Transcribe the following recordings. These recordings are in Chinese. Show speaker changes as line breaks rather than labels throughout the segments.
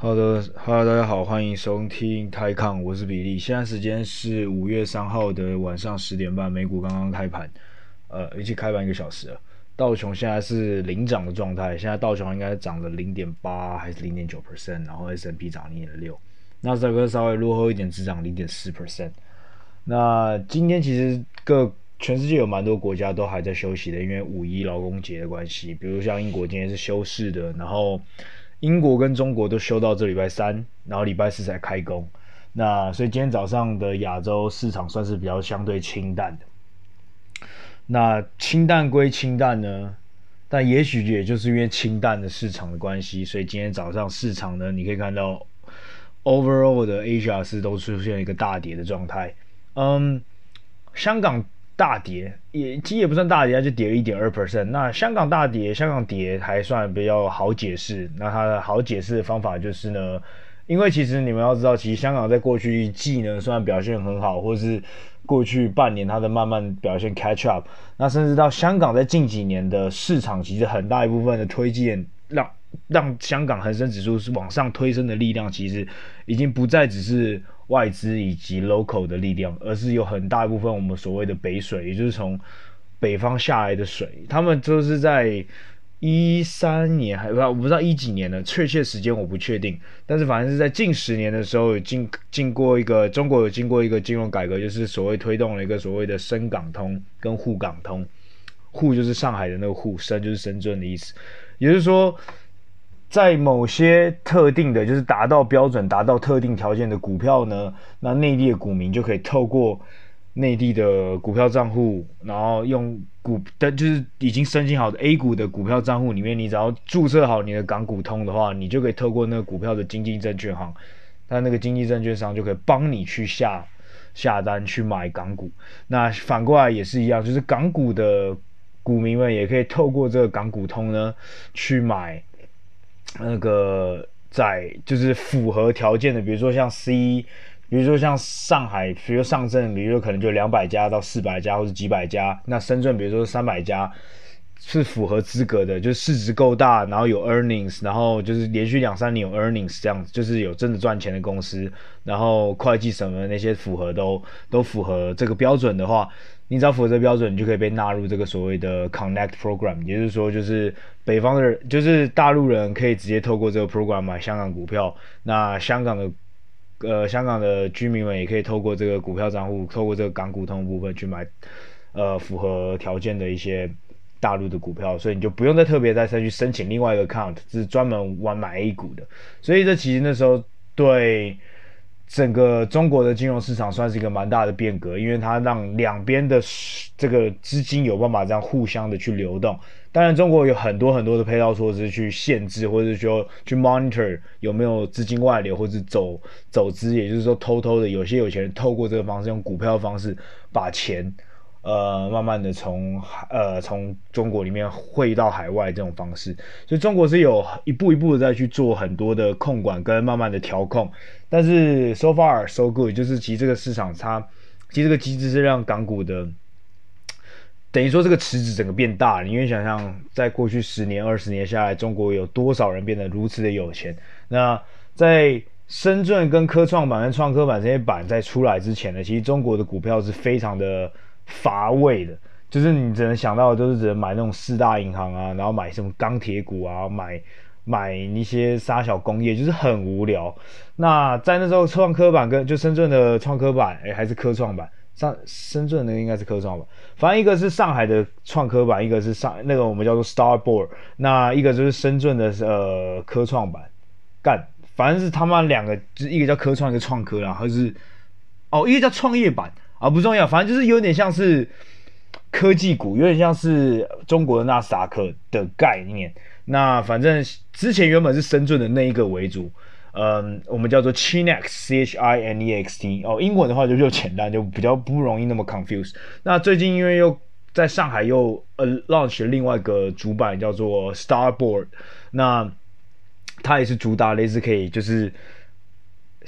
好的，Hello，大家好，欢迎收听泰康，我是比利。现在时间是五月三号的晚上十点半，美股刚刚开盘，呃，已经开盘一个小时了。道琼现在是领涨的状态，现在道琼应该涨了零点八还是零点九 percent，然后 S&P 涨零点六，纳斯达克稍微落后一点，只涨零点四 percent。那今天其实各全世界有蛮多国家都还在休息的，因为五一劳工节的关系，比如像英国今天是休市的，然后。英国跟中国都休到这礼拜三，然后礼拜四才开工。那所以今天早上的亚洲市场算是比较相对清淡的。那清淡归清淡呢，但也许也就是因为清淡的市场的关系，所以今天早上市场呢，你可以看到 overall 的 Asia 是都出现一个大跌的状态。嗯，香港。大跌也其实也不算大跌，它就跌了一点二 percent。那香港大跌，香港跌还算比较好解释。那它的好解释的方法就是呢，因为其实你们要知道，其实香港在过去一季呢，虽然表现很好，或是过去半年它的慢慢表现 catch up，那甚至到香港在近几年的市场，其实很大一部分的推荐让让香港恒生指数是往上推升的力量，其实已经不再只是。外资以及 local 的力量，而是有很大一部分我们所谓的北水，也就是从北方下来的水，他们就是在一三年还不知道我不知道一几年的确切时间我不确定，但是反正是在近十年的时候经经过一个中国有经过一个金融改革，就是所谓推动了一个所谓的深港通跟沪港通，沪就是上海的那个沪，深就是深圳的意思，也就是说。在某些特定的，就是达到标准、达到特定条件的股票呢，那内地的股民就可以透过内地的股票账户，然后用股的，就是已经申请好的 A 股的股票账户里面，你只要注册好你的港股通的话，你就可以透过那个股票的经纪证券行，那那个经纪证券商就可以帮你去下下单去买港股。那反过来也是一样，就是港股的股民们也可以透过这个港股通呢去买。那个在就是符合条件的，比如说像 C，比如说像上海，比如说上证，比如说可能就两百家到四百家或者几百家，那深圳比如说三百家是符合资格的，就是市值够大，然后有 earnings，然后就是连续两三年有 earnings 这样子，就是有真的赚钱的公司，然后会计什么那些符合都都符合这个标准的话。你只要符合这标准，你就可以被纳入这个所谓的 Connect Program，也就是说，就是北方的人，就是大陆人可以直接透过这个 program 买香港股票。那香港的，呃，香港的居民们也可以透过这个股票账户，透过这个港股通部分去买，呃，符合条件的一些大陆的股票。所以你就不用再特别再再去申请另外一个 account，是专门玩买 A 股的。所以这其实那时候对。整个中国的金融市场算是一个蛮大的变革，因为它让两边的这个资金有办法这样互相的去流动。当然，中国有很多很多的配套措施去限制，或者说去 monitor 有没有资金外流或者走走资，也就是说偷偷的有些有钱人透过这个方式，用股票方式把钱。呃，慢慢的从呃从中国里面汇到海外这种方式，所以中国是有一步一步的在去做很多的控管跟慢慢的调控，但是 so far so good，就是其实这个市场它其实这个机制是让港股的等于说这个池子整个变大，你可以想象在过去十年二十年下来，中国有多少人变得如此的有钱？那在深圳跟科创板跟创科板这些板在出来之前呢，其实中国的股票是非常的。乏味的，就是你只能想到的都是只能买那种四大银行啊，然后买什么钢铁股啊，买买一些杀小工业，就是很无聊。那在那时候创科板跟就深圳的创科板，哎，还是科创板，上深圳的应该是科创板，反正一个是上海的创科板，一个是上那个我们叫做 Starboard，那一个就是深圳的呃科创板，干，反正是他妈两个，就是一个叫科创，一个创科，然后是哦，一个叫创业板。啊，不重要，反正就是有点像是科技股，有点像是中国的纳斯达克的概念。那反正之前原本是深圳的那一个为主，嗯，我们叫做 Chinex（C-H-I-N-E-X-T），。哦，英文的话就就简单，就比较不容易那么 confuse。那最近因为又在上海又呃 launch 了另外一个主板叫做 Starboard，那它也是主打类似可以就是。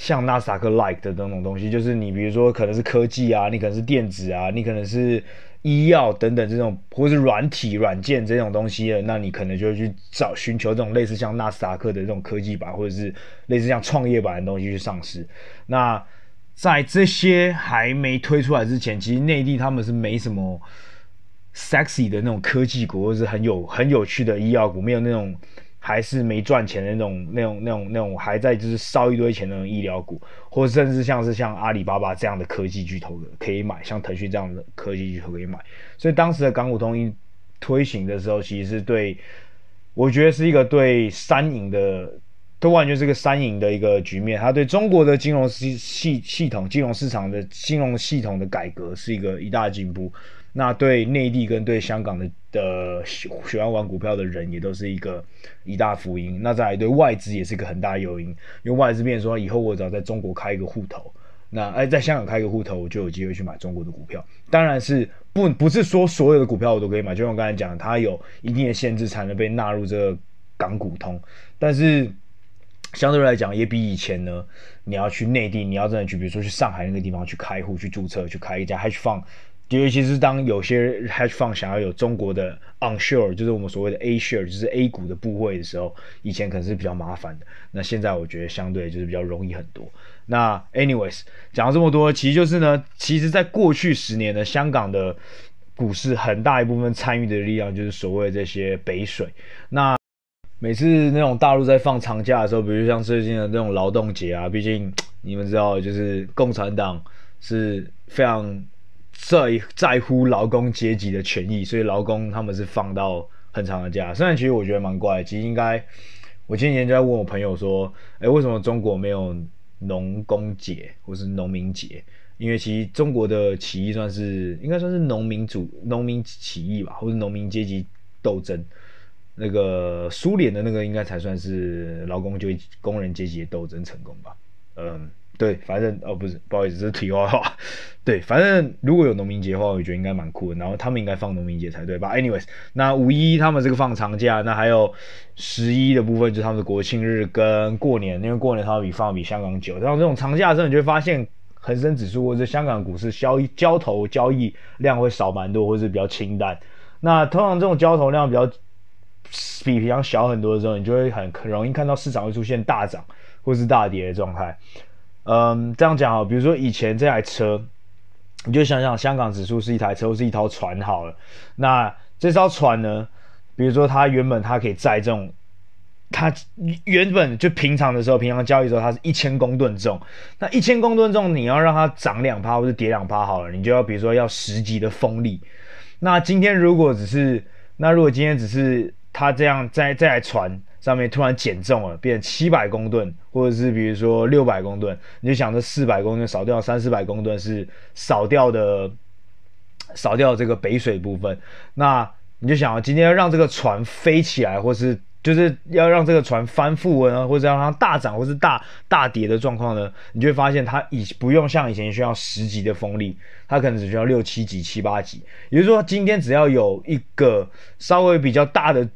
像纳斯达克 like 的那种东西，就是你比如说可能是科技啊，你可能是电子啊，你可能是医药等等这种，或是软体软件这种东西的，那你可能就会去找寻求这种类似像纳斯达克的这种科技版，或者是类似像创业板的东西去上市。那在这些还没推出来之前，其实内地他们是没什么 sexy 的那种科技股，或是很有很有趣的医药股，没有那种。还是没赚钱的那种、那种、那种、那种还在就是烧一堆钱的那种医疗股，或者甚至像是像阿里巴巴这样的科技巨头的可以买，像腾讯这样的科技巨头可以买。所以当时的港股通一推行的时候，其实是对，我觉得是一个对三赢的，都完全是个三赢的一个局面。它对中国的金融系系系统、金融市场的金融系统的改革是一个一大进步。那对内地跟对香港的的喜欢玩股票的人也都是一个一大福音。那再来对外资也是一个很大诱因，因为外资变成说以后我只要在中国开一个户头，那哎在香港开一个户头，我就有机会去买中国的股票。当然是不不是说所有的股票我都可以买，就像我刚才讲，它有一定的限制才能被纳入这个港股通。但是相对来讲，也比以前呢，你要去内地，你要真的去，比如说去上海那个地方去开户、去注册、去开一家 hedge fund。尤其是当有些 hedge fund 想要有中国的 onshore，就是我们所谓的 A share，就是 A 股的部位的时候，以前可能是比较麻烦的。那现在我觉得相对就是比较容易很多。那 anyways，讲了这么多，其实就是呢，其实在过去十年呢，香港的股市很大一部分参与的力量就是所谓这些北水。那每次那种大陆在放长假的时候，比如像最近的这种劳动节啊，毕竟你们知道，就是共产党是非常。在在乎劳工阶级的权益，所以劳工他们是放到很长的假。虽然其实我觉得蛮怪，其实应该，我前几天就在问我朋友说，哎，为什么中国没有农工节或是农民节？因为其实中国的起义算是应该算是农民主农民起义吧，或是农民阶级斗争。那个苏联的那个应该才算是劳工就工人阶级的斗争成功吧？嗯。对，反正哦不是，不好意思，这是题外话。对，反正如果有农民节的话，我觉得应该蛮酷的。然后他们应该放农民节才对吧？Anyways，那五一他们这个放长假，那还有十一的部分就是他们的国庆日跟过年，因为过年他们比放比香港久。然后这种长假的时候，你就会发现恒生指数或者香港股市交易交投交易量会少蛮多，或者是比较清淡。那通常这种交投量比较比平常小很多的时候，你就会很很容易看到市场会出现大涨或是大跌的状态。嗯，这样讲啊，比如说以前这台车，你就想想香港指数是一台车或是一艘船好了。那这艘船呢，比如说它原本它可以载这种，它原本就平常的时候，平常交易的时候它是一千公吨重。那一千公吨重，你要让它涨两趴或者跌两趴好了，你就要比如说要十级的风力。那今天如果只是，那如果今天只是它这样在这台船。上面突然减重了，变成七百公吨，或者是比如说六百公吨，你就想着四百公吨少掉三四百公吨是少掉的，少掉这个北水部分。那你就想今天要让这个船飞起来，或是就是要让这个船翻覆啊，或者让它大涨或是大大跌的状况呢？你就会发现它以不用像以前需要十级的风力，它可能只需要六七级、七八级。也就是说，今天只要有一个稍微比较大的。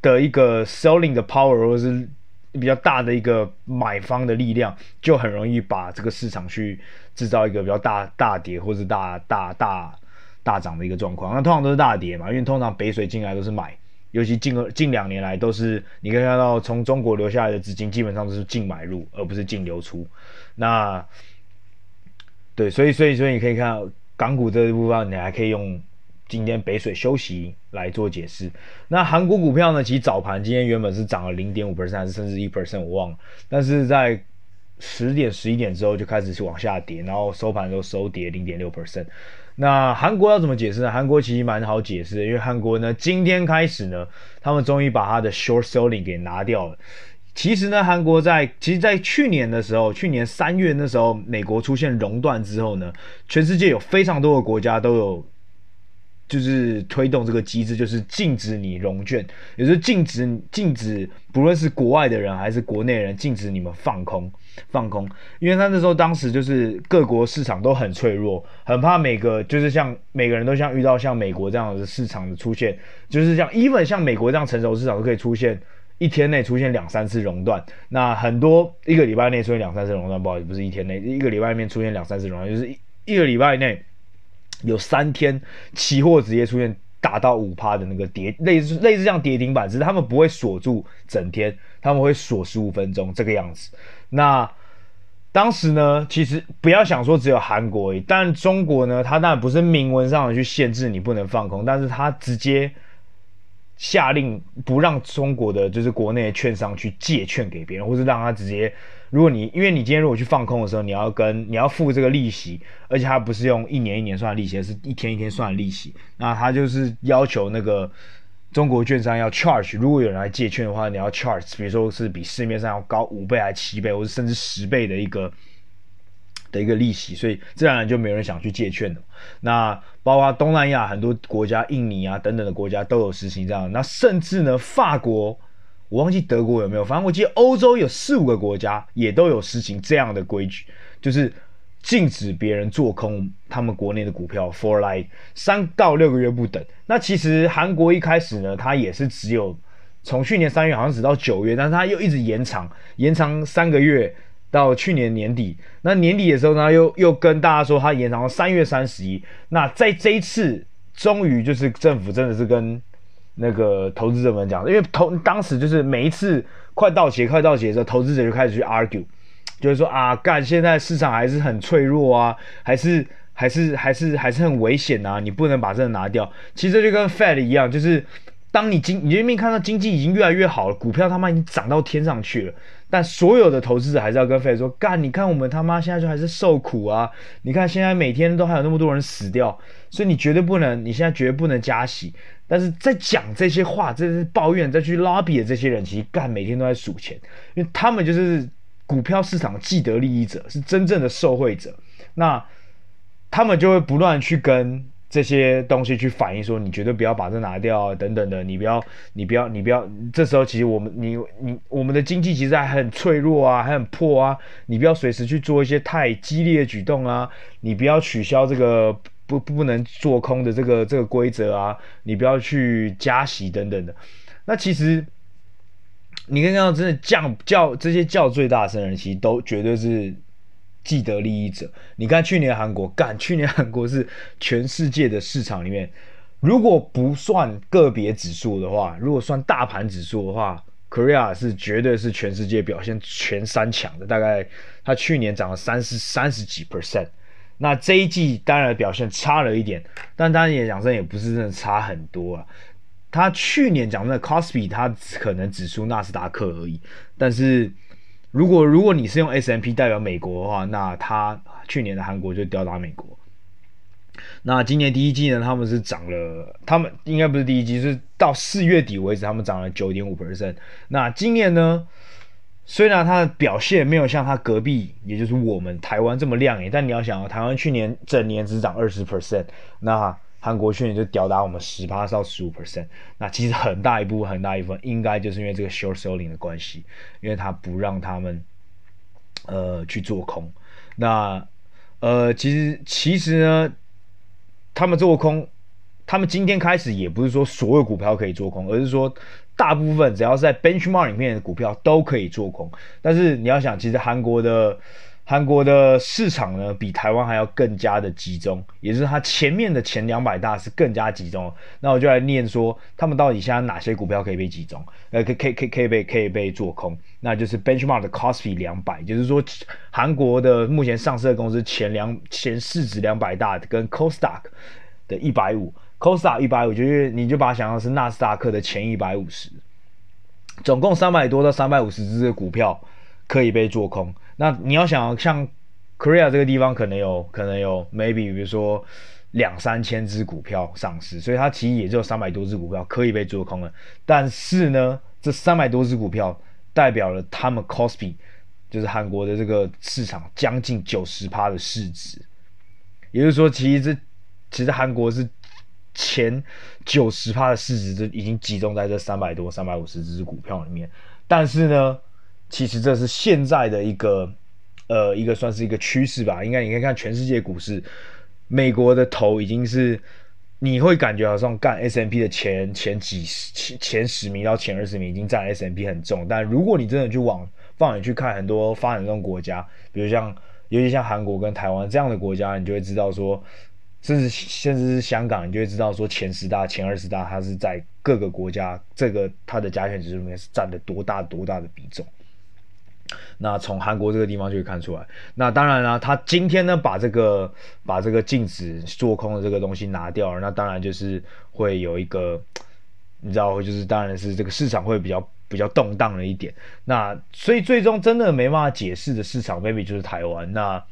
的一个 selling 的 power 或是比较大的一个买方的力量，就很容易把这个市场去制造一个比较大大跌或是大大大大涨的一个状况。那通常都是大跌嘛，因为通常北水进来都是买，尤其近近两年来都是你可以看到从中国流下来的资金基本上都是净买入，而不是净流出。那对，所以所以所以你可以看到港股这一部分，你还可以用。今天北水休息来做解释。那韩国股票呢？其实早盘今天原本是涨了零点五 percent，甚至一 percent，我忘了。但是在十点、十一点之后就开始是往下跌，然后收盘都收跌零点六 percent。那韩国要怎么解释呢？韩国其实蛮好解释的，因为韩国呢今天开始呢，他们终于把它的 short selling 给拿掉了。其实呢，韩国在其实，在去年的时候，去年三月那时候，美国出现熔断之后呢，全世界有非常多的国家都有。就是推动这个机制，就是禁止你融券，也是禁止禁止，不论是国外的人还是国内人，禁止你们放空放空，因为他那时候当时就是各国市场都很脆弱，很怕每个就是像每个人都像遇到像美国这样的市场的出现，就是像 even 像美国这样成熟市场都可以出现一天内出现两三次熔断，那很多一个礼拜内出现两三次熔断，不好意思，不是一天内，一个礼拜里面出现两三次熔断，就是一一个礼拜内。有三天期货直接出现打到五趴的那个跌，类似类似像跌停板，只是他们不会锁住整天，他们会锁十五分钟这个样子。那当时呢，其实不要想说只有韩国，但中国呢，它当然不是明文上的去限制你不能放空，但是它直接。下令不让中国的就是国内券商去借券给别人，或是让他直接，如果你因为你今天如果去放空的时候，你要跟你要付这个利息，而且它不是用一年一年算利息，而是一天一天算利息。那他就是要求那个中国券商要 charge，如果有人来借券的话，你要 charge，比如说是比市面上要高五倍还七倍，或者甚至十倍的一个。的一个利息，所以自然而然就没有人想去借券了。那包括东南亚很多国家，印尼啊等等的国家都有实行这样。那甚至呢，法国，我忘记德国有没有，反正我记得欧洲有四五个国家也都有实行这样的规矩，就是禁止别人做空他们国内的股票，for like 三到六个月不等。那其实韩国一开始呢，它也是只有从去年三月好像只到九月，但是它又一直延长，延长三个月。到去年年底，那年底的时候呢，又又跟大家说它延长到三月三十一。那在这一次，终于就是政府真的是跟那个投资者们讲，因为投当时就是每一次快到期、快到期的时候，投资者就开始去 argue，就是说啊，干现在市场还是很脆弱啊，还是还是还是还是很危险啊，你不能把这个拿掉。其实就跟 Fed 一样，就是当你经你明明看到经济已经越来越好了，股票他妈已经涨到天上去了。但所有的投资者还是要跟 Fed 说，干，你看我们他妈现在就还是受苦啊！你看现在每天都还有那么多人死掉，所以你绝对不能，你现在绝对不能加息。但是在讲这些话，这是抱怨，再去 lobby 的这些人，其实干每天都在数钱，因为他们就是股票市场既得利益者，是真正的受惠者。那他们就会不断去跟。这些东西去反映说，你绝对不要把这拿掉啊，等等的，你不要，你不要，你不要。这时候其实我们，你你我们的经济其实还很脆弱啊，还很破啊，你不要随时去做一些太激烈的举动啊，你不要取消这个不不能做空的这个这个规则啊，你不要去加息等等的。那其实你刚刚真的降叫这些叫最大声人，其实都绝对是。既得利益者，你看去年韩国干，去年韩国是全世界的市场里面，如果不算个别指数的话，如果算大盘指数的话，Korea 是绝对是全世界表现前三强的，大概它去年涨了三十三十几 percent，那这一季当然表现差了一点，但当然也讲真也不是真的差很多啊。他去年讲真的，COSPI 他可能只输纳斯达克而已，但是。如果如果你是用 S&P 代表美国的话，那他去年的韩国就吊打美国。那今年第一季呢，他们是涨了，他们应该不是第一季，是到四月底为止，他们涨了九点五 percent。那今年呢，虽然它的表现没有像它隔壁，也就是我们台湾这么亮眼，但你要想啊，台湾去年整年只涨二十 percent，那。韩国去年就吊打我们十趴到十五 percent，那其实很大一部分很大一部分应该就是因为这个 short selling 的关系，因为他不让他们呃去做空。那呃其实其实呢，他们做空，他们今天开始也不是说所有股票可以做空，而是说大部分只要是在 benchmark 里面的股票都可以做空。但是你要想，其实韩国的。韩国的市场呢，比台湾还要更加的集中，也就是它前面的前两百大是更加集中。那我就来念说，他们到底现在哪些股票可以被集中？呃，可可可可以被可以被做空？那就是 benchmark 的 Kospi 两百，就是说韩国的目前上市的公司前两前市值两百大跟 Kosdaq 的一百五，Kosdaq 一百五就是你就把它想象是纳斯达克的前一百五十，总共三百多到三百五十只的股票可以被做空。那你要想像 Korea 这个地方，可能有可能有 maybe 比如说两三千只股票上市，所以它其实也只有三百多只股票可以被做空了。但是呢，这三百多只股票代表了他们 Kospi 就是韩国的这个市场将近九十趴的市值，也就是说，其实这其实韩国是前九十趴的市值就已经集中在这三百多、三百五十只股票里面。但是呢，其实这是现在的一个，呃，一个算是一个趋势吧。应该你可以看全世界股市，美国的头已经是，你会感觉好像干 S&P 的前前几十前前十名到前二十名已经占 S&P 很重。但如果你真的去往放眼去看很多发展中国家，比如像尤其像韩国跟台湾这样的国家，你就会知道说，甚至甚至是香港，你就会知道说前十大、前二十大，它是在各个国家这个它的加权指数里面是占了多大多大的比重。那从韩国这个地方就可以看出来。那当然了，他今天呢把这个把这个禁止做空的这个东西拿掉了，那当然就是会有一个，你知道，就是当然是这个市场会比较比较动荡了一点。那所以最终真的没办法解释的市场，maybe 就是台湾。那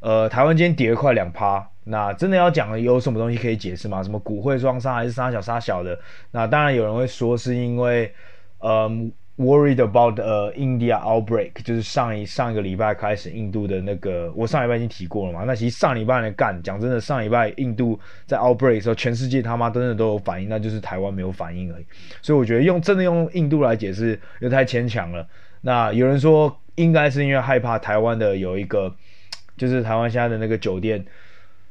呃，台湾今天跌了快两趴，那真的要讲有什么东西可以解释吗？什么股汇双杀还是杀小杀小的？那当然有人会说是因为，嗯。Worried about 呃、India outbreak，就是上一上一个礼拜开始印度的那个，我上礼拜已经提过了嘛。那其实上礼拜来干，讲真的，上礼拜印度在 outbreak 的时候，全世界他妈真的都有反应，那就是台湾没有反应而已。所以我觉得用真的用印度来解释又太牵强了。那有人说应该是因为害怕台湾的有一个，就是台湾现在的那个酒店。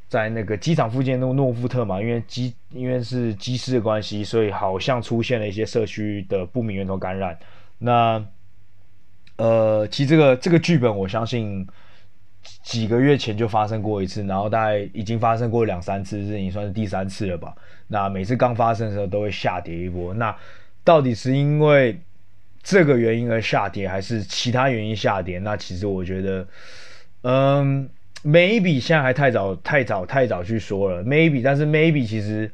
在那个机场附近的诺富特嘛，因为机因为是机师的关系，所以好像出现了一些社区的不明源头感染。那呃，其实这个这个剧本，我相信几个月前就发生过一次，然后大概已经发生过两三次，这已经算是第三次了吧。那每次刚发生的时候都会下跌一波。那到底是因为这个原因而下跌，还是其他原因下跌？那其实我觉得，嗯。Maybe 现在还太早，太早，太早去说了。Maybe，但是 Maybe 其实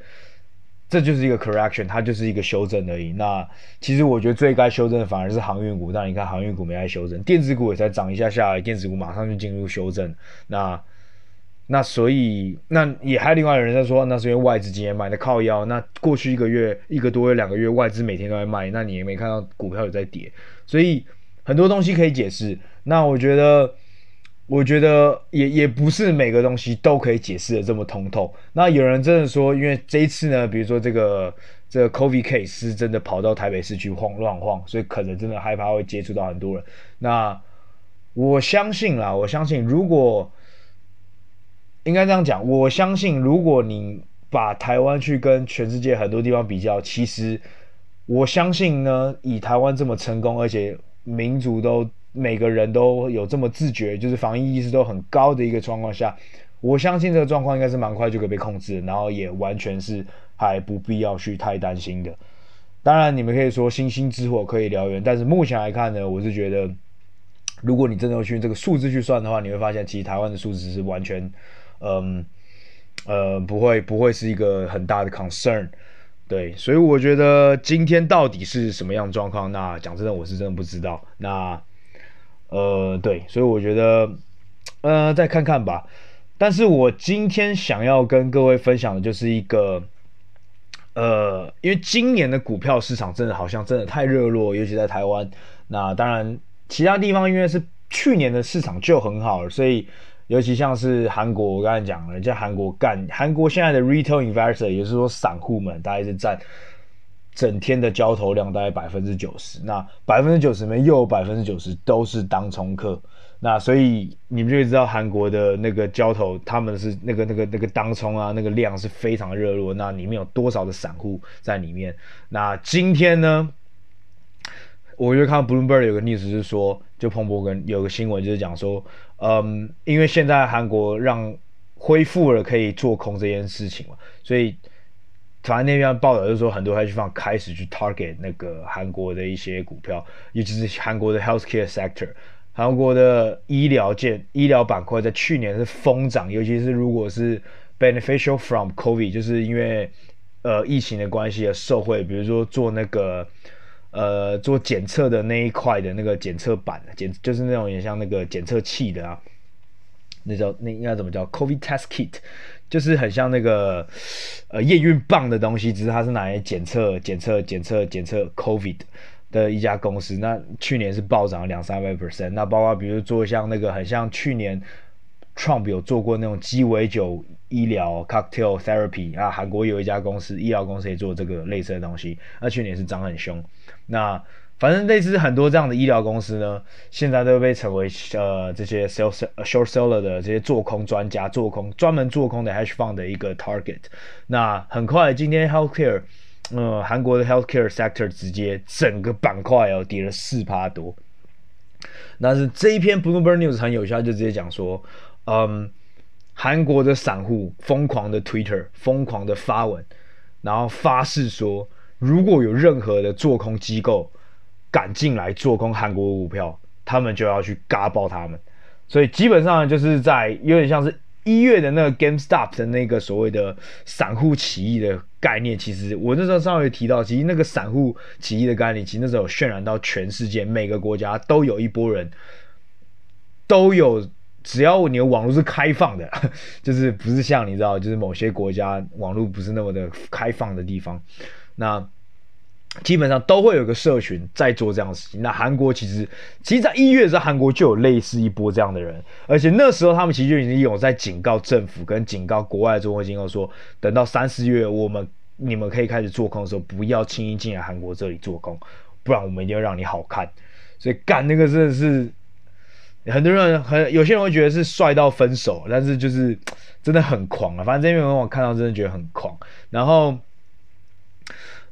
这就是一个 correction，它就是一个修正而已。那其实我觉得最该修正的反而是航运股，但你看航运股没来修正，电子股也才涨一下下来，电子股马上就进入修正。那那所以那也还有另外有人在说，那是因为外资今天买的靠腰。那过去一个月、一个多月、两个月，外资每天都在卖，那你也没看到股票有在跌，所以很多东西可以解释。那我觉得。我觉得也也不是每个东西都可以解释的这么通透。那有人真的说，因为这一次呢，比如说这个这个 COVID case 是真的跑到台北市去晃乱晃，所以可能真的害怕会接触到很多人。那我相信啦，我相信如果应该这样讲，我相信如果你把台湾去跟全世界很多地方比较，其实我相信呢，以台湾这么成功，而且民族都。每个人都有这么自觉，就是防疫意识都很高的一个状况下，我相信这个状况应该是蛮快就可以被控制，然后也完全是还不必要去太担心的。当然，你们可以说星星之火可以燎原，但是目前来看呢，我是觉得，如果你真的去这个数字去算的话，你会发现其实台湾的数字是完全，嗯呃不会不会是一个很大的 concern。对，所以我觉得今天到底是什么样状况？那讲真的，我是真的不知道。那。呃，对，所以我觉得，呃，再看看吧。但是我今天想要跟各位分享的就是一个，呃，因为今年的股票市场真的好像真的太热络，尤其在台湾。那当然，其他地方因为是去年的市场就很好了，所以尤其像是韩国，我刚才讲了，人家韩国干，韩国现在的 retail investor，也就是说散户们，大概是占。整天的交投量大概百分之九十，那百分之九十里面又有百分之九十都是当冲客，那所以你们就知道韩国的那个交投，他们是那个那个那个当冲啊，那个量是非常热络，那里面有多少的散户在里面？那今天呢，我就看到 Bloomberg 有个 news 是说，就彭博跟有个新闻就是讲说，嗯，因为现在韩国让恢复了可以做空这件事情嘛，所以。反正那边报道就是说，很多 hedge fund 开始去 target 那个韩国的一些股票，尤其是韩国的 healthcare sector，韩国的医疗界、医疗板块在去年是疯涨，尤其是如果是 beneficial from COVID，就是因为呃疫情的关系而受惠，比如说做那个呃做检测的那一块的那个检测板，检就是那种也像那个检测器的啊，那叫那应该怎么叫 COVID test kit。就是很像那个呃验孕棒的东西，只是它是拿来检测、检测、检测、检测 COVID 的一家公司。那去年是暴涨两三百 percent。那包括比如做像那个很像去年 Trump 有做过那种鸡尾酒医疗 cocktail therapy 啊，韩国有一家公司医疗公司也做这个类似的东西。那去年是涨很凶。那反正类似很多这样的医疗公司呢，现在都被称为呃这些 sell short seller 的这些做空专家，做空专门做空的 hedge fund 的一个 target。那很快今天 healthcare，呃韩国的 healthcare sector 直接整个板块哦跌了四趴多。但是这一篇 Bloomberg News 很有效，就直接讲说，嗯，韩国的散户疯狂的 Twitter，疯狂的发文，然后发誓说，如果有任何的做空机构敢进来做空韩国股票，他们就要去嘎爆他们。所以基本上就是在有点像是一月的那个 GameStop 的那个所谓的散户起义的概念。其实我那时候稍微提到，其实那个散户起义的概念，其实那时候渲染到全世界每个国家都有一波人，都有。只要你的网络是开放的，就是不是像你知道，就是某些国家网络不是那么的开放的地方，那基本上都会有个社群在做这样的事情。那韩国其实，其实，在一月的时候，韩国就有类似一波这样的人，而且那时候他们其实就已经有在警告政府跟警告国外的中国机构说，等到三四月我们你们可以开始做空的时候，不要轻易进来韩国这里做空，不然我们一定要让你好看。所以干那个真的是。很多人很有些人会觉得是帅到分手，但是就是真的很狂啊！反正这篇文我看到真的觉得很狂。然后，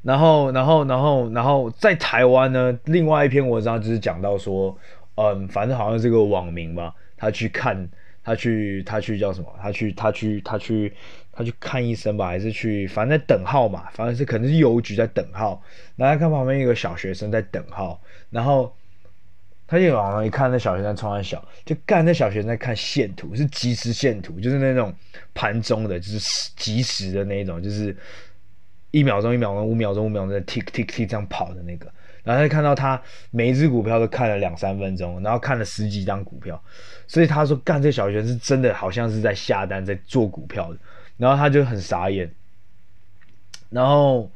然后，然后，然后，然后在台湾呢，另外一篇文章就是讲到说，嗯，反正好像这个网民吧，他去看，他去，他去叫什么？他去，他去，他去，他去看医生吧，还是去？反正等号嘛，反正是可能是邮局在等号。然后看旁边有个小学生在等号，然后。他就往上一看，那小学生冲三小，就干那小学生在看线图，是即时线图，就是那种盘中的，就是即时的那种，就是一秒钟一秒钟，五秒钟五秒钟在 tick tick tick 这样跑的那个。然后他看到他每一只股票都看了两三分钟，然后看了十几张股票，所以他说干这小学是真的好像是在下单在做股票的。然后他就很傻眼，然后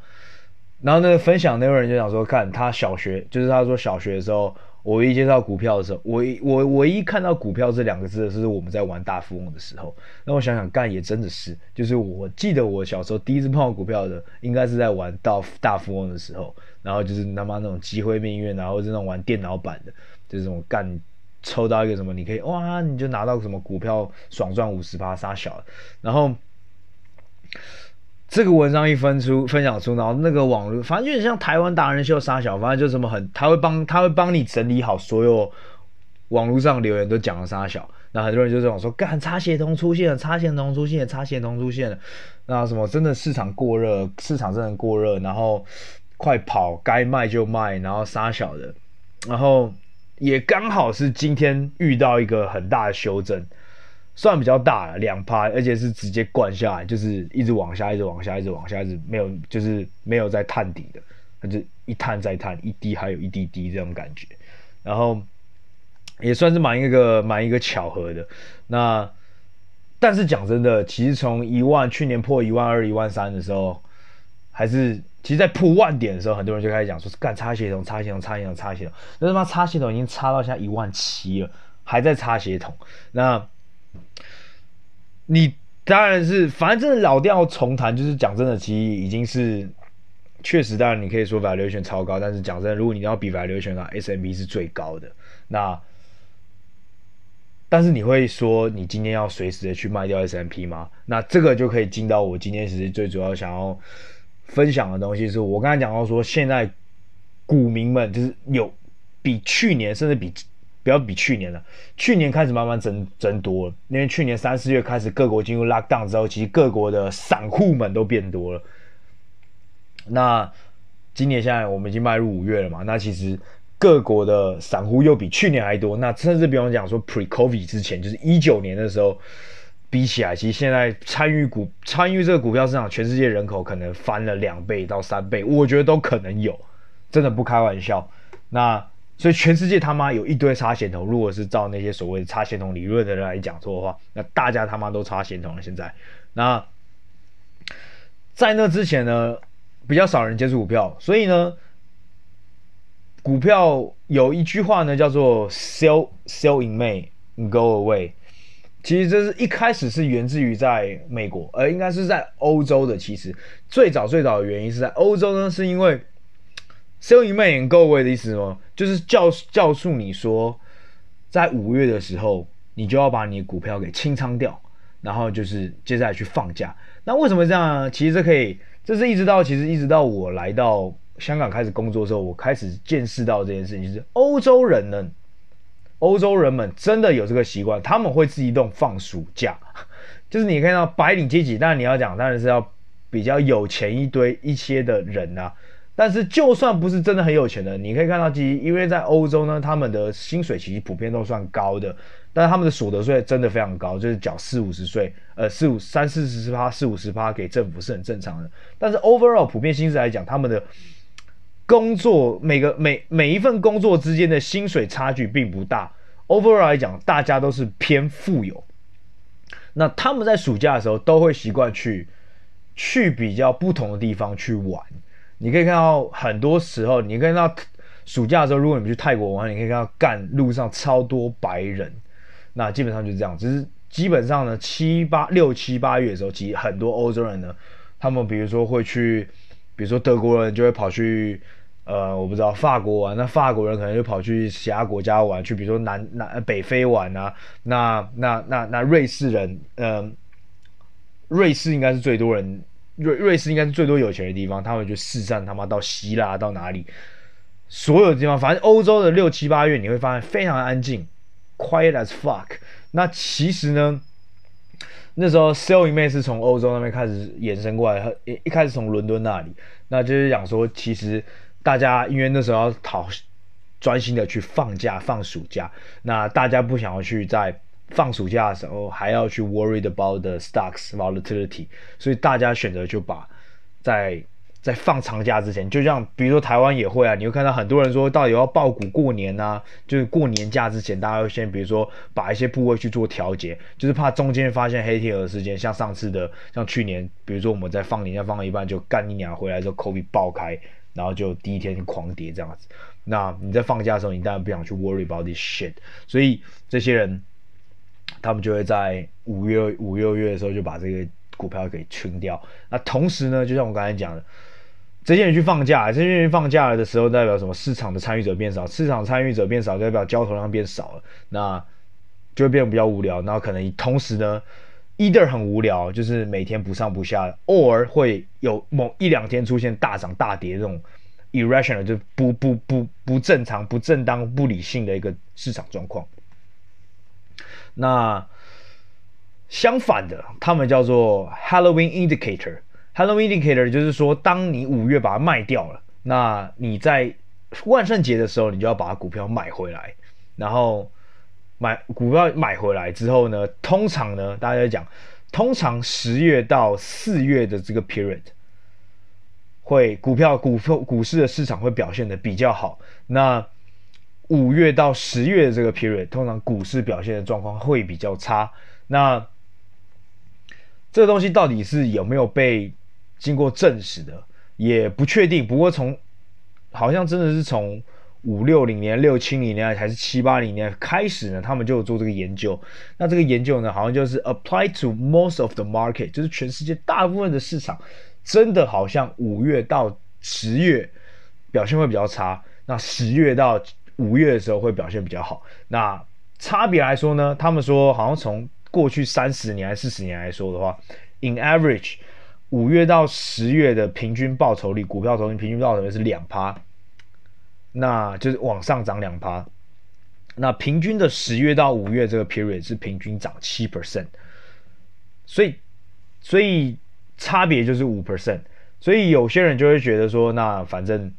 然后那个分享那个人就想说，看他小学，就是他说小学的时候。我一介绍股票的时候，我我唯一看到股票这两个字的是我们在玩大富翁的时候。那我想想干也真的是，就是我记得我小时候第一次碰到股票的，应该是在玩到大富翁的时候。然后就是他妈那种机会命运，然后是那种玩电脑版的，就是这种干抽到一个什么，你可以哇，你就拿到什么股票爽赚五十趴杀小，然后。这个文章一分出分享出，然后那个网络，反正就很像台湾达人秀杀小，反正就什么很，他会帮他会帮你整理好所有网络上留言都讲了杀小，那很多人就这种说，干插协同出现了，插协同出现了，插协同出现。了，那什么真的市场过热，市场真的过热，然后快跑，该卖就卖，然后杀小的，然后也刚好是今天遇到一个很大的修正。算比较大了，两趴，而且是直接灌下来，就是一直往下，一直往下，一直往下，一直没有，就是没有在探底的，它就一探再探，一滴还有一滴滴这种感觉，然后也算是蛮一个蛮一个巧合的。那但是讲真的，其实从一万去年破一万二、一万三的时候，还是其实，在破万点的时候，很多人就开始讲说是干插协同、插协同、插协同、插协同，那他妈插协同已经插到现在一万七了，还在插协同，那。你当然是，反正真的老调重弹，就是讲真的，其实已经是确实。当然你可以说 valuation 超高，但是讲真，如果你要比 valuation 的话，S&P 是最高的。那但是你会说，你今天要随时的去卖掉 S M P 吗？那这个就可以进到我今天其实最主要想要分享的东西，是我刚才讲到说，现在股民们就是有比去年甚至比。不要比去年了，去年开始慢慢增增多了，因为去年三四月开始各国进入 lockdown 之后，其实各国的散户们都变多了。那今年现在我们已经迈入五月了嘛，那其实各国的散户又比去年还多。那甚至不用讲说 pre-COVID 之前，就是一九年的时候比起来，其实现在参与股参与这个股票市场，全世界人口可能翻了两倍到三倍，我觉得都可能有，真的不开玩笑。那。所以全世界他妈有一堆插线头，如果是照那些所谓的插线头理论的人来讲说的话，那大家他妈都插线头了。现在，那在那之前呢，比较少人接触股票，所以呢，股票有一句话呢叫做 “sell sell in May, go away”。其实这是一开始是源自于在美国，而应该是在欧洲的。其实最早最早的原因是在欧洲呢，是因为。Sell in May and go away 的意思吗？就是教教诉你说，在五月的时候，你就要把你股票给清仓掉，然后就是接下来去放假。那为什么这样呢？其实这可以，这是一直到其实一直到我来到香港开始工作的时候，我开始见识到这件事情，就是欧洲人呢，欧洲人们真的有这个习惯，他们会自己动放暑假，就是你看到白领阶级，当然你要讲，当然是要比较有钱一堆一些的人啊。但是就算不是真的很有钱的，你可以看到，其实因为在欧洲呢，他们的薪水其实普遍都算高的，但是他们的所得税真的非常高，就是缴四五十税，呃，四五三四十趴，四五十趴给政府是很正常的。但是 overall 普遍薪资来讲，他们的工作每个每每一份工作之间的薪水差距并不大。overall 来讲，大家都是偏富有。那他们在暑假的时候都会习惯去去比较不同的地方去玩。你可以看到很多时候，你可以看到暑假的时候，如果你们去泰国玩，你可以看到干路上超多白人。那基本上就是这样，只是基本上呢，七八六七八月的时候，其实很多欧洲人呢，他们比如说会去，比如说德国人就会跑去，呃，我不知道法国玩，那法国人可能就跑去其他国家玩，去比如说南南北非玩啊，那那那那瑞士人，嗯、瑞士应该是最多人。瑞瑞士应该是最多有钱的地方，他们就四散他妈到希腊到哪里，所有地方，反正欧洲的六七八月你会发现非常安静，quiet as fuck。那其实呢，那时候 Sale in May 是从欧洲那边开始延伸过来，一一开始从伦敦那里，那就是讲说，其实大家因为那时候要讨专心的去放假放暑假，那大家不想要去在。放暑假的时候还要去 worried about the stocks volatility，所以大家选择就把在在放长假之前，就像比如说台湾也会啊，你会看到很多人说到底要爆股过年啊，就是过年假之前，大家会先比如说把一些部位去做调节，就是怕中间发现黑天鹅事件，像上次的，像去年，比如说我们在放年假放到一半就干一年回来之后，COVID 爆开，然后就第一天狂跌这样子。那你在放假的时候，你当然不想去 worry about this shit，所以这些人。他们就会在五月五六月的时候就把这个股票给清掉。那同时呢，就像我刚才讲的，这些人去放假，这些人放假了的时候，代表什么？市场的参与者变少，市场参与者变少，代表交投量变少了，那就会变得比较无聊。然后可能同时呢，either 很无聊，就是每天不上不下，or 会有某一两天出现大涨大跌这种 irrational，就不不不不正常、不正当、不理性的一个市场状况。那相反的，他们叫做 Halloween Indicator。Halloween Indicator 就是说，当你五月把它卖掉了，那你在万圣节的时候，你就要把股票买回来。然后买股票买回来之后呢，通常呢，大家讲，通常十月到四月的这个 period，会股票股票股市的市场会表现的比较好。那五月到十月的这个 period，通常股市表现的状况会比较差。那这个东西到底是有没有被经过证实的，也不确定。不过从好像真的是从五六零年、六七零年还是七八零年开始呢，他们就有做这个研究。那这个研究呢，好像就是 apply to most of the market，就是全世界大部分的市场，真的好像五月到十月表现会比较差。那十月到五月的时候会表现比较好。那差别来说呢，他们说好像从过去三十年还是四十年来说的话，in average，五月到十月的平均报酬率，股票投资平均报酬率是两趴，那就是往上涨两趴。那平均的十月到五月这个 period 是平均涨七 percent，所以所以差别就是五 percent。所以有些人就会觉得说，那反正。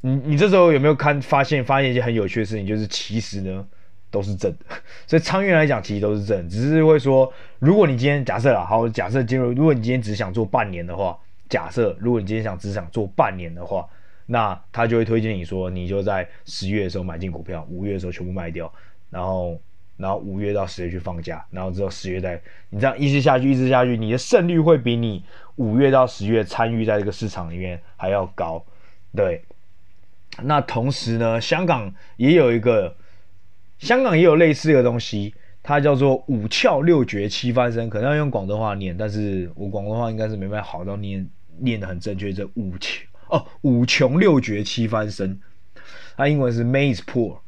你你这时候有没有看发现发现一件很有趣的事情？就是其实呢都是正的，所以长远来讲其实都是正，只是会说，如果你今天假设啦，好，假设进入，如果你今天只想做半年的话，假设如果你今天想只想做半年的话，那他就会推荐你说，你就在十月的时候买进股票，五月的时候全部卖掉，然后然后五月到十月去放假，然后之后十月再你这样一直下去，一直下去，你的胜率会比你五月到十月参与在这个市场里面还要高，对。那同时呢，香港也有一个，香港也有类似的东西，它叫做五窍六绝七翻身，可能要用广东话念，但是我广东话应该是没办法好到念念得很正确。这五穷哦，五穷六绝七翻身，它英文是 May is poor,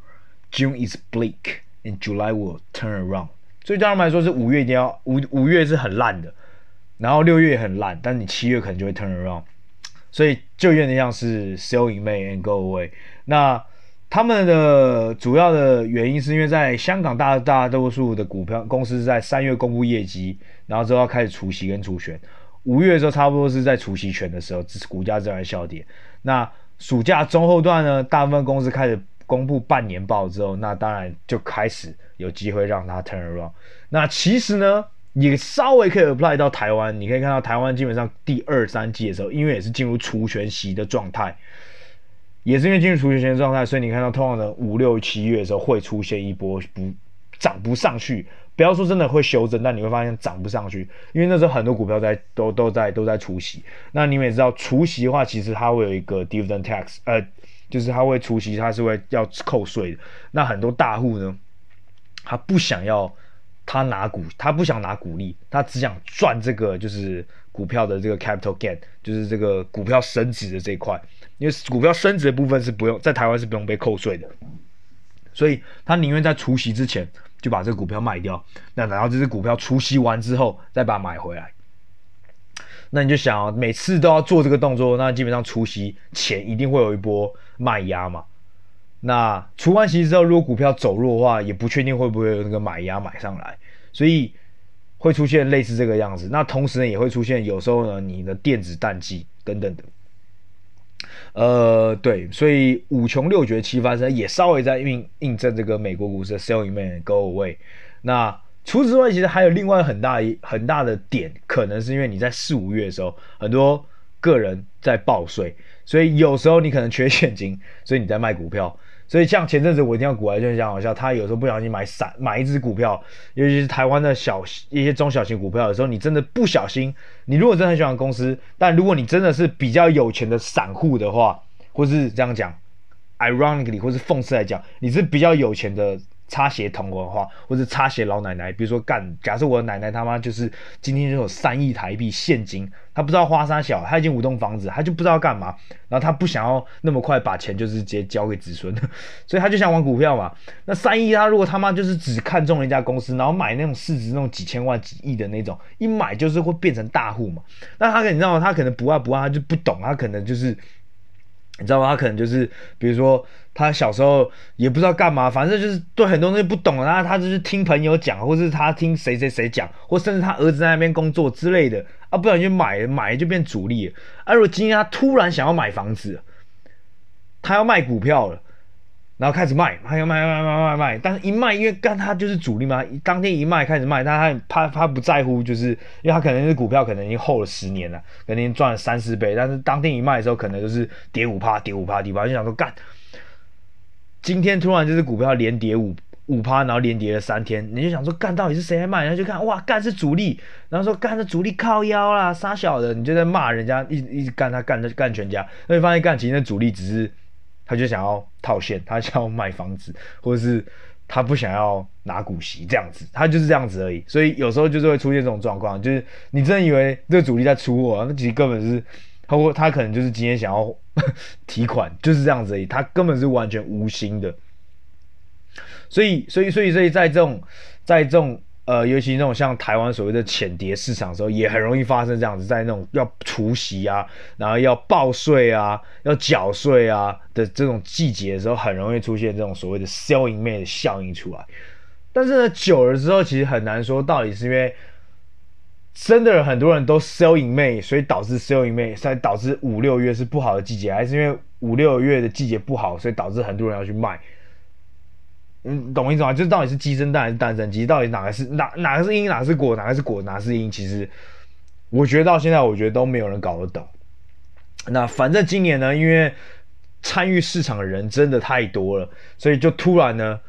June is bleak, and July will turn around。所以对他们来说是五月一定要五五月是很烂的，然后六月也很烂，但你七月可能就会 turn around。所以就有点像是 sell in May and go away。那他们的主要的原因是因为在香港大大多数的股票公司在三月公布业绩，然后之后要开始除息跟除权，五月的时候差不多是在除息权的时候，股价自然下跌。那暑假中后段呢，大部分公司开始公布半年报之后，那当然就开始有机会让它 turn around。那其实呢，也稍微可以 apply 到台湾，你可以看到台湾基本上第二三季的时候，因为也是进入除权息的状态，也是因为进入除权息的状态，所以你看到通常的五六七月的时候会出现一波不涨不上去。不要说真的会修正，但你会发现涨不上去，因为那时候很多股票在都都在都在除息。那你们也知道，除息的话，其实它会有一个 dividend tax，呃，就是它会除息，它是会要扣税的。那很多大户呢，他不想要他拿股，他不想拿股利，他只想赚这个就是股票的这个 capital gain，就是这个股票升值的这一块。因为股票升值的部分是不用在台湾是不用被扣税的，所以他宁愿在除息之前。就把这个股票卖掉，那然后这只股票除息完之后再把它买回来。那你就想啊，每次都要做这个动作，那基本上除息前一定会有一波卖压嘛。那除完息之后，如果股票走弱的话，也不确定会不会有那个买压买上来，所以会出现类似这个样子。那同时呢，也会出现有时候呢，你的电子淡季等等的。呃，对，所以五穷六绝七翻身也稍微在印印证这个美国股市的 selling man go away。那除此之外，其实还有另外很大一很大的点，可能是因为你在四五月的时候，很多个人在报税，所以有时候你可能缺现金，所以你在卖股票。所以像前阵子我一定要股来就很好笑，他有时候不小心买散买一只股票，尤其是台湾的小一些中小型股票的时候，你真的不小心，你如果真的很喜欢公司，但如果你真的是比较有钱的散户的话，或是这样讲，ironically 或是讽刺来讲，你是比较有钱的。擦鞋童的话，或者擦鞋老奶奶，比如说干，假设我奶奶他妈就是今天就有三亿台币现金，他不知道花啥小，他已经五栋房子，他就不知道干嘛，然后他不想要那么快把钱就是直接交给子孙，所以他就想玩股票嘛。那三亿他如果他妈就是只看中了一家公司，然后买那种市值那种几千万几亿的那种，一买就是会变成大户嘛。那他可你知道吗？他可能不爱不爱，他就不懂，他可能就是。你知道吗？他可能就是，比如说他小时候也不知道干嘛，反正就是对很多东西不懂，然后他就是听朋友讲，或是他听谁谁谁讲，或甚至他儿子在那边工作之类的啊，不小心买买就变主力了。啊、如果今天他突然想要买房子，他要卖股票了。然后开始卖，还要卖卖卖卖卖，但是一卖，因为干他就是主力嘛，当天一卖开始卖，但他他他不在乎，就是因为他可能是股票可能已经厚了十年了，可能赚了三四倍，但是当天一卖的时候，可能就是跌五趴，跌五趴，跌五趴，就想说干，今天突然就是股票连跌五五趴，然后连跌了三天，你就想说干到底是谁在卖？然后就看哇干是主力，然后说干是主力靠腰啦，杀小的，你就在骂人家，一一直干他干他干全家，那你发现干其实那主力只是。他就想要套现，他想要卖房子，或者是他不想要拿股息这样子，他就是这样子而已。所以有时候就是会出现这种状况，就是你真的以为这个主力在出货，那其实根本是他他可能就是今天想要 提款，就是这样子而已，他根本是完全无心的。所以，所以，所以，所以在这种，在这种。呃，尤其那种像台湾所谓的浅碟市场的时候，也很容易发生这样子，在那种要除息啊，然后要报税啊，要缴税啊的这种季节的时候，很容易出现这种所谓的 selling May 的效应出来。但是呢，久了之后，其实很难说到底是因为真的很多人都 selling May，所以导致 selling May，才导致五六月是不好的季节，还是因为五六月的季节不好，所以导致很多人要去卖？嗯，懂我意思吗？就是到底是鸡生蛋还是蛋生鸡？到底哪个是哪哪个是因，哪个是果？哪个是果？哪个是因？其实我觉得到现在，我觉得都没有人搞得懂。那反正今年呢，因为参与市场的人真的太多了，所以就突然呢，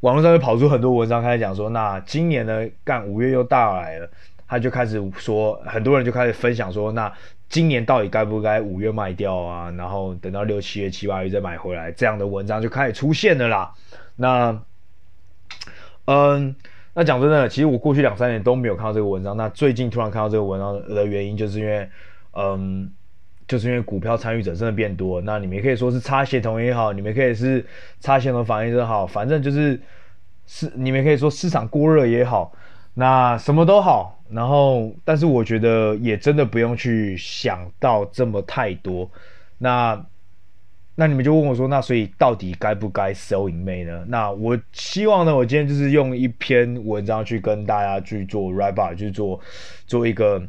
网络上就跑出很多文章开始讲说，那今年呢，干五月又大来了，他就开始说，很多人就开始分享说，那今年到底该不该五月卖掉啊？然后等到六七月、七八月再买回来，这样的文章就开始出现了啦。那，嗯，那讲真的，其实我过去两三年都没有看到这个文章。那最近突然看到这个文章的原因，就是因为，嗯，就是因为股票参与者真的变多。那你们也可以说是擦协同也好，你们可以是擦协同反应也好，反正就是是你们可以说市场过热也好，那什么都好。然后，但是我觉得也真的不用去想到这么太多。那。那你们就问我说，那所以到底该不该 sell in May 呢？那我希望呢，我今天就是用一篇文章去跟大家去做 wrap up，去做做一个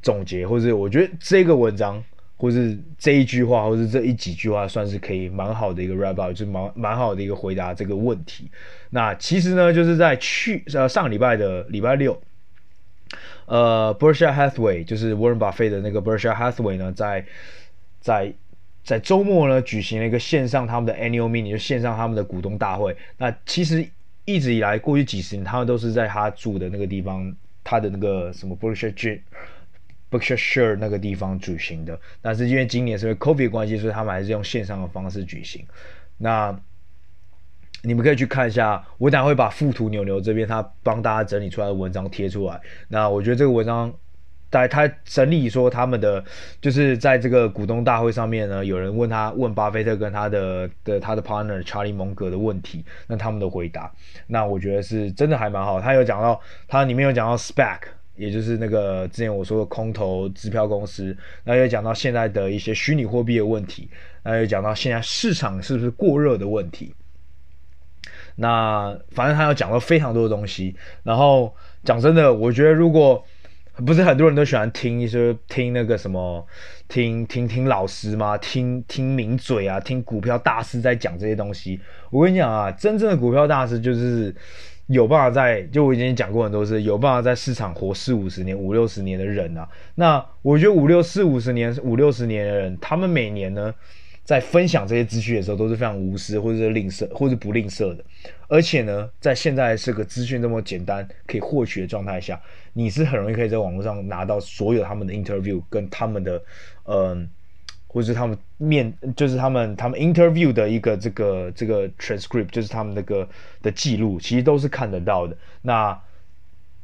总结，或者我觉得这个文章，或是这一句话，或是这一几句话，算是可以蛮好的一个 wrap up，就是蛮蛮好的一个回答这个问题。那其实呢，就是在去呃上个礼拜的礼拜六，呃，Berkshire Hathaway 就是 Warren Buffett 的那个 Berkshire Hathaway 呢，在在在周末呢，举行了一个线上他们的 annual meeting，就线上他们的股东大会。那其实一直以来，过去几十年，他们都是在他住的那个地方，他的那个什么 Berkshire Berkshire 那个地方举行的。但是因为今年是因为 COVID 关系，所以他们还是用线上的方式举行。那你们可以去看一下，我等下会把富途牛牛这边他帮大家整理出来的文章贴出来。那我觉得这个文章。在他整理说他们的，就是在这个股东大会上面呢，有人问他问巴菲特跟他的的他的 partner 查理蒙格的问题，那他们的回答，那我觉得是真的还蛮好。他有讲到，他里面有讲到 Spec，也就是那个之前我说的空头支票公司，那又讲到现在的一些虚拟货币的问题，那又讲到现在市场是不是过热的问题。那反正他有讲到非常多的东西，然后讲真的，我觉得如果。不是很多人都喜欢听一些听那个什么，听听听老师吗？听听名嘴啊，听股票大师在讲这些东西。我跟你讲啊，真正的股票大师就是有办法在，就我已经讲过很多次，有办法在市场活四五十年、五六十年的人啊。那我觉得五六四五十年、五六十年的人，他们每年呢，在分享这些资讯的时候都是非常无私，或者是吝啬，或者不吝啬的。而且呢，在现在这个资讯这么简单可以获取的状态下，你是很容易可以在网络上拿到所有他们的 interview 跟他们的，嗯、或者是他们面，就是他们他们 interview 的一个这个这个 transcript，就是他们那个的记录，其实都是看得到的。那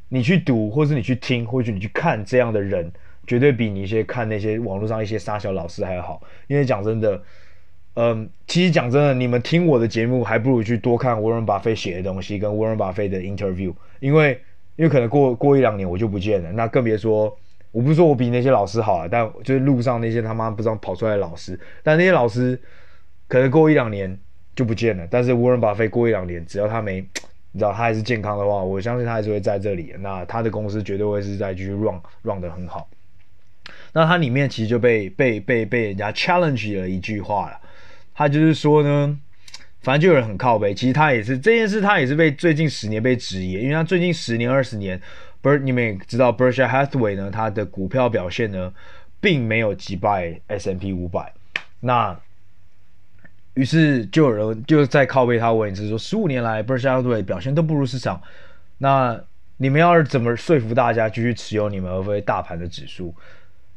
你去读，或是你去听，或者你去看这样的人。绝对比你一些看那些网络上一些杀小老师还要好，因为讲真的，嗯，其实讲真的，你们听我的节目还不如去多看沃伦巴菲写的东西跟沃伦巴菲的 interview，因为因为可能过过一两年我就不见了，那更别说，我不是说我比那些老师好啊，但就是路上那些他妈不知道跑出来的老师，但那些老师可能过一两年就不见了，但是沃伦巴菲过一两年，只要他没，你知道他还是健康的话，我相信他还是会在这里，那他的公司绝对会是在继续 run run 得很好。那它里面其实就被被被被人家 challenge 了一句话了，他就是说呢，反正就有人很靠北，其实他也是这件事，他也是被最近十年被质疑，因为他最近十年二十年，Ber 你们也知道 Berkshire Hathaway 呢，它的股票表现呢，并没有击败 S M P 五百，那于是就有人就在靠背他问一次说，十五年来 Berkshire Hathaway 表现都不如市场，那你们要是怎么说服大家继续持有你们而非大盘的指数？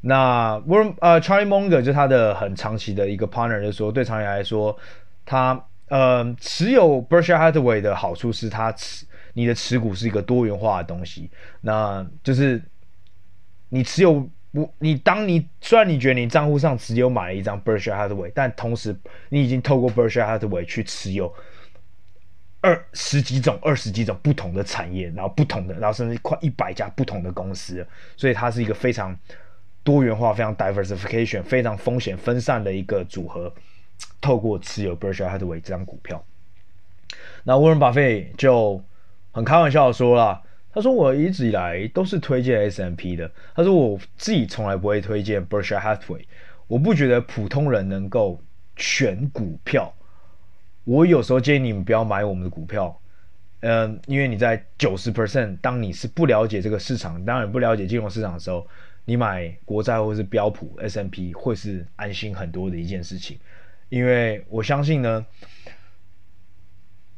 那呃 Charlie Munger 就他的很长期的一个 partner 就说，对长野来说，他呃持有 Berkshire Hathaway 的好处是，他持你的持股是一个多元化的东西。那就是你持有不，你当你虽然你觉得你账户上只有买了一张 Berkshire Hathaway，但同时你已经透过 Berkshire Hathaway 去持有二十几种、二十几种不同的产业，然后不同的，然后甚至快一百家不同的公司，所以它是一个非常。多元化非常 diversification 非常风险分散的一个组合，透过持有 Berkshire Hathaway 这张股票，那沃伦巴菲就很开玩笑的说了，他说我一直以来都是推荐 S M P 的，他说我自己从来不会推荐 Berkshire Hathaway，我不觉得普通人能够选股票，我有时候建议你们不要买我们的股票，嗯，因为你在九十 percent 当你是不了解这个市场，当然不了解金融市场的时候。你买国债或是标普 S M P 会是安心很多的一件事情，因为我相信呢，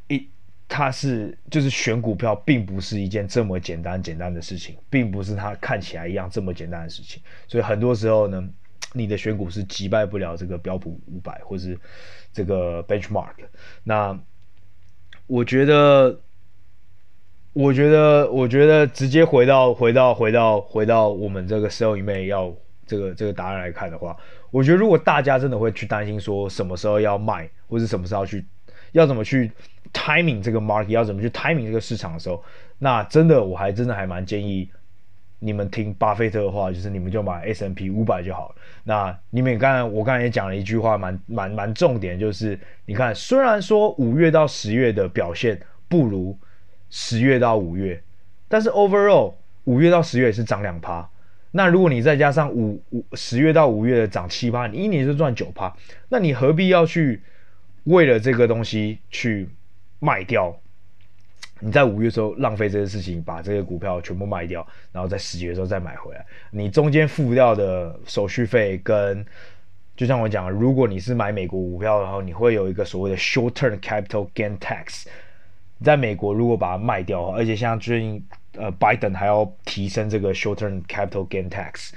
一它是就是选股票并不是一件这么简单简单的事情，并不是它看起来一样这么简单的事情，所以很多时候呢，你的选股是击败不了这个标普五百或是这个 benchmark。那我觉得。我觉得，我觉得直接回到回到回到回到我们这个 sell in May 要这个这个答案来看的话，我觉得如果大家真的会去担心说什么时候要卖，或者什么时候去要怎么去 timing 这个 market，要怎么去 timing 这个市场的时候，那真的我还真的还蛮建议你们听巴菲特的话，就是你们就买 S&P 五百就好了。那你们刚才我刚才也讲了一句话，蛮蛮蛮重点，就是你看，虽然说五月到十月的表现不如十月到五月，但是 overall 五月到十月也是涨两趴。那如果你再加上五五十月到五月的涨七趴，你一年就赚九趴。那你何必要去为了这个东西去卖掉？你在五月的时候浪费这个事情，把这个股票全部卖掉，然后在十月的时候再买回来，你中间付掉的手续费跟，就像我讲，如果你是买美国股票，然后你会有一个所谓的 short term capital gain tax，在美国如果把它卖掉，而且像最近呃拜登还要提升这个 short term capital gain tax。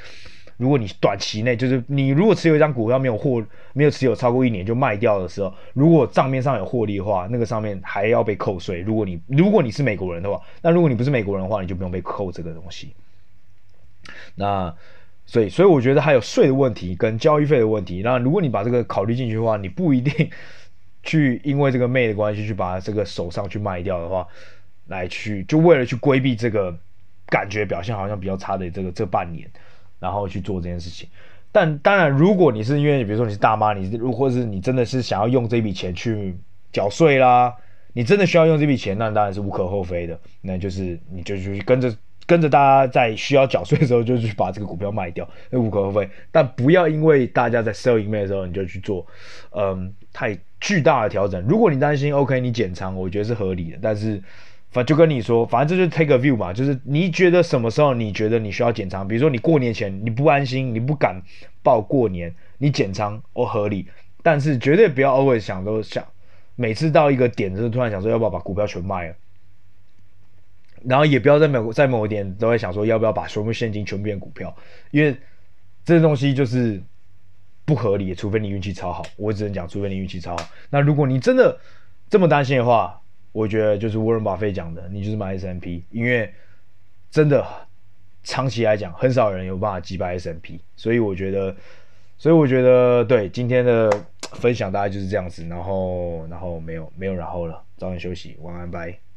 如果你短期内就是你如果持有一张股票没有获没有持有超过一年就卖掉的时候，如果账面上有获利的话，那个上面还要被扣税。如果你如果你是美国人的话，那如果你不是美国人的话，你就不用被扣这个东西。那所以所以我觉得还有税的问题跟交易费的问题。那如果你把这个考虑进去的话，你不一定去因为这个妹的关系去把这个手上去卖掉的话，来去就为了去规避这个感觉表现好像比较差的这个这半年。然后去做这件事情，但当然，如果你是因为比如说你是大妈，你如或是你真的是想要用这笔钱去缴税啦，你真的需要用这笔钱，那当然是无可厚非的。那就是你就去跟着跟着大家在需要缴税的时候，就去把这个股票卖掉，那无可厚非。但不要因为大家在 sell 面的时候，你就去做嗯太巨大的调整。如果你担心，OK，你减仓，我觉得是合理的，但是。反就跟你说，反正这就是 take a view 嘛，就是你觉得什么时候你觉得你需要减仓，比如说你过年前你不安心，你不敢报过年，你减仓哦合理，但是绝对不要 always 想都想，每次到一个点就是突然想说要不要把股票全卖了，然后也不要在某在某一点都会想说要不要把全部现金全变股票，因为这东西就是不合理，除非你运气超好，我只能讲除非你运气超好。那如果你真的这么担心的话，我觉得就是沃伦·巴菲讲的，你就是买 S&P，因为真的长期来讲，很少人有办法击败 S M P 所以我觉得，所以我觉得，对今天的分享大概就是这样子，然后，然后没有没有然后了，早点休息，晚安，拜。